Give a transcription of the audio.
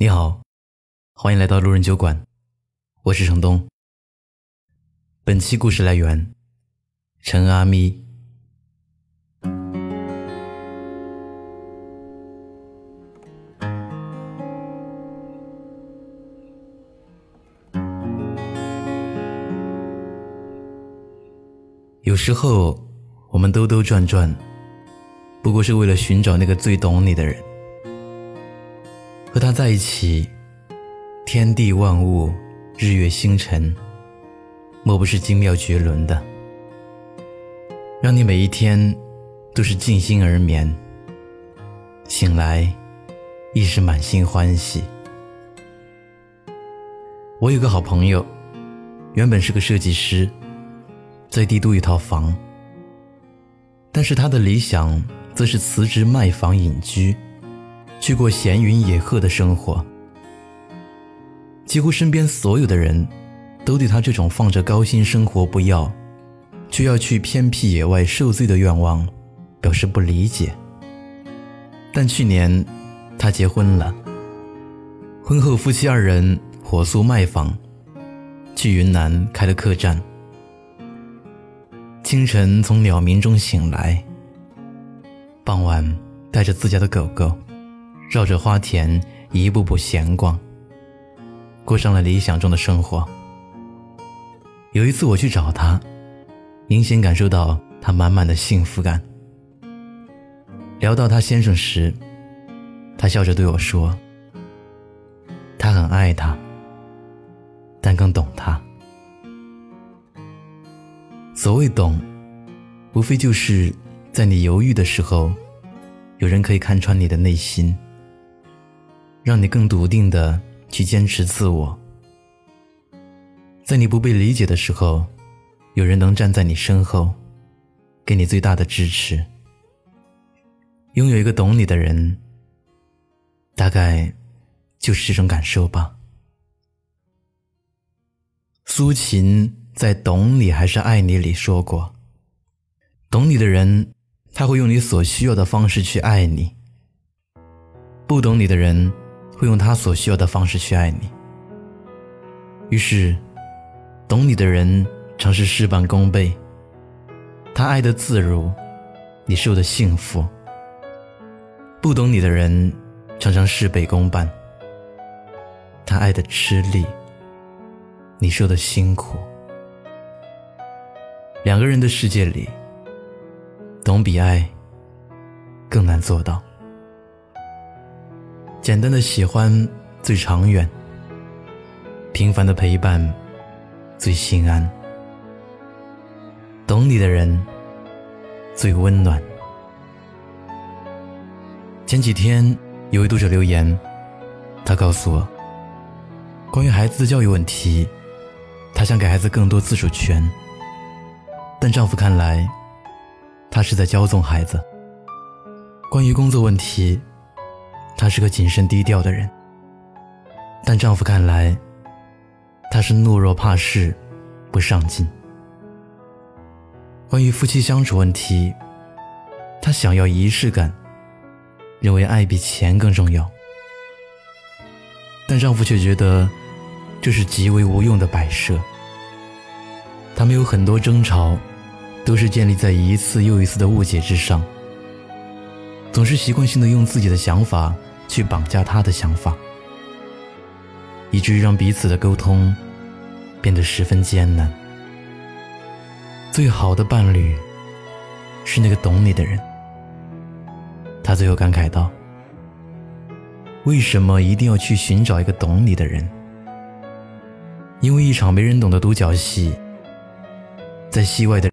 你好，欢迎来到路人酒馆，我是程东。本期故事来源陈阿咪。有时候，我们兜兜转转，不过是为了寻找那个最懂你的人。和他在一起，天地万物、日月星辰，莫不是精妙绝伦的？让你每一天都是静心而眠，醒来亦是满心欢喜。我有个好朋友，原本是个设计师，在帝都一套房，但是他的理想则是辞职卖房隐居。去过闲云野鹤的生活，几乎身边所有的人都对他这种放着高薪生活不要，却要去偏僻野外受罪的愿望表示不理解。但去年他结婚了，婚后夫妻二人火速卖房，去云南开了客栈。清晨从鸟鸣中醒来，傍晚带着自家的狗狗。绕着花田一步步闲逛，过上了理想中的生活。有一次我去找他，明显感受到他满满的幸福感。聊到他先生时，他笑着对我说：“他很爱他，但更懂他。所谓懂，无非就是在你犹豫的时候，有人可以看穿你的内心。”让你更笃定的去坚持自我，在你不被理解的时候，有人能站在你身后，给你最大的支持。拥有一个懂你的人，大概就是这种感受吧。苏秦在《懂你还是爱你》里说过：“懂你的人，他会用你所需要的方式去爱你；不懂你的人。”会用他所需要的方式去爱你。于是，懂你的人常是事半功倍。他爱的自如，你受的幸福；不懂你的人常常事倍功半。他爱的吃力，你受的辛苦。两个人的世界里，懂比爱更难做到。简单的喜欢最长远，平凡的陪伴最心安。懂你的人最温暖。前几天有位读者留言，他告诉我，关于孩子的教育问题，他想给孩子更多自主权，但丈夫看来，他是在骄纵孩子。关于工作问题。她是个谨慎低调的人，但丈夫看来，她是懦弱怕事，不上进。关于夫妻相处问题，她想要仪式感，认为爱比钱更重要，但丈夫却觉得这是极为无用的摆设。他们有很多争吵，都是建立在一次又一次的误解之上，总是习惯性的用自己的想法。去绑架他的想法，以至于让彼此的沟通变得十分艰难。最好的伴侣是那个懂你的人。他最后感慨道：“为什么一定要去寻找一个懂你的人？因为一场没人懂的独角戏，在戏外的